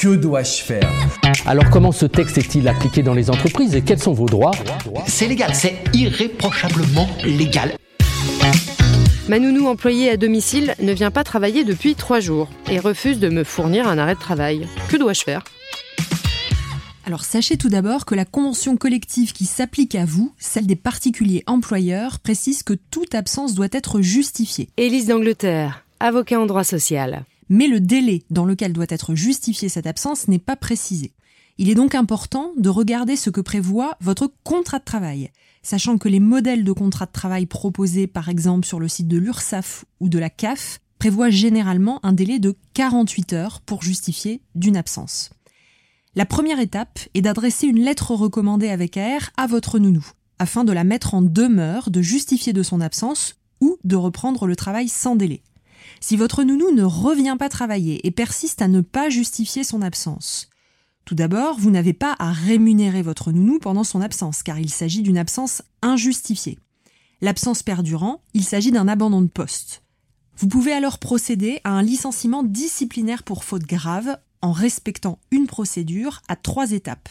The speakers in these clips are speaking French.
Que dois-je faire Alors comment ce texte est-il appliqué dans les entreprises et quels sont vos droits C'est légal, c'est irréprochablement légal. Ma nounou employée à domicile ne vient pas travailler depuis trois jours et refuse de me fournir un arrêt de travail. Que dois-je faire Alors sachez tout d'abord que la convention collective qui s'applique à vous, celle des particuliers employeurs, précise que toute absence doit être justifiée. Élise d'Angleterre, avocat en droit social. Mais le délai dans lequel doit être justifiée cette absence n'est pas précisé. Il est donc important de regarder ce que prévoit votre contrat de travail, sachant que les modèles de contrat de travail proposés par exemple sur le site de l'URSSAF ou de la CAF prévoient généralement un délai de 48 heures pour justifier d'une absence. La première étape est d'adresser une lettre recommandée avec AR à votre nounou, afin de la mettre en demeure de justifier de son absence ou de reprendre le travail sans délai. Si votre nounou ne revient pas travailler et persiste à ne pas justifier son absence, tout d'abord, vous n'avez pas à rémunérer votre nounou pendant son absence, car il s'agit d'une absence injustifiée. L'absence perdurant, il s'agit d'un abandon de poste. Vous pouvez alors procéder à un licenciement disciplinaire pour faute grave en respectant une procédure à trois étapes.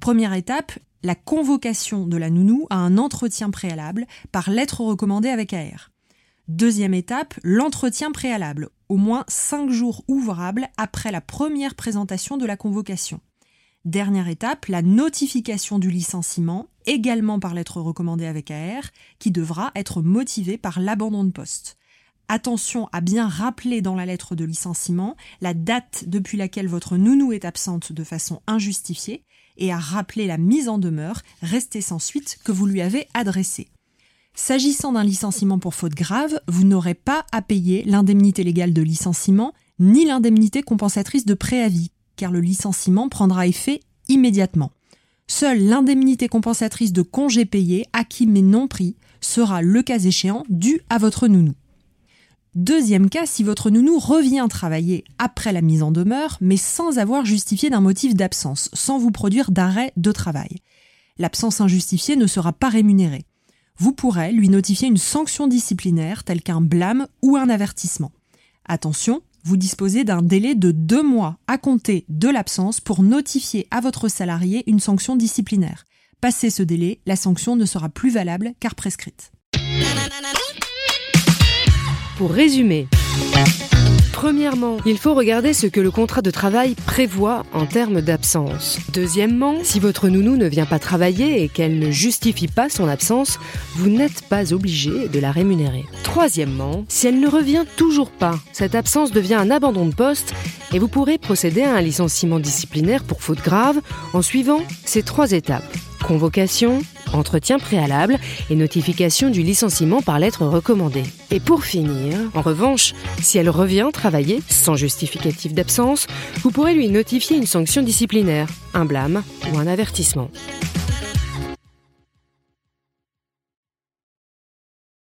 Première étape, la convocation de la nounou à un entretien préalable par lettre recommandée avec AR. Deuxième étape, l'entretien préalable, au moins cinq jours ouvrables après la première présentation de la convocation. Dernière étape, la notification du licenciement, également par lettre recommandée avec AR, qui devra être motivée par l'abandon de poste. Attention à bien rappeler dans la lettre de licenciement la date depuis laquelle votre nounou est absente de façon injustifiée et à rappeler la mise en demeure restée sans suite que vous lui avez adressée. S'agissant d'un licenciement pour faute grave, vous n'aurez pas à payer l'indemnité légale de licenciement ni l'indemnité compensatrice de préavis, car le licenciement prendra effet immédiatement. Seule l'indemnité compensatrice de congé payé, acquis mais non pris, sera le cas échéant due à votre nounou. Deuxième cas, si votre nounou revient travailler après la mise en demeure, mais sans avoir justifié d'un motif d'absence, sans vous produire d'arrêt de travail. L'absence injustifiée ne sera pas rémunérée vous pourrez lui notifier une sanction disciplinaire telle qu'un blâme ou un avertissement. Attention, vous disposez d'un délai de deux mois à compter de l'absence pour notifier à votre salarié une sanction disciplinaire. Passé ce délai, la sanction ne sera plus valable car prescrite. Pour résumer, Premièrement, il faut regarder ce que le contrat de travail prévoit en termes d'absence. Deuxièmement, si votre nounou ne vient pas travailler et qu'elle ne justifie pas son absence, vous n'êtes pas obligé de la rémunérer. Troisièmement, si elle ne revient toujours pas, cette absence devient un abandon de poste et vous pourrez procéder à un licenciement disciplinaire pour faute grave en suivant ces trois étapes. Convocation, entretien préalable et notification du licenciement par lettre recommandée. Et pour finir, en revanche, si elle revient travailler sans justificatif d'absence, vous pourrez lui notifier une sanction disciplinaire, un blâme ou un avertissement.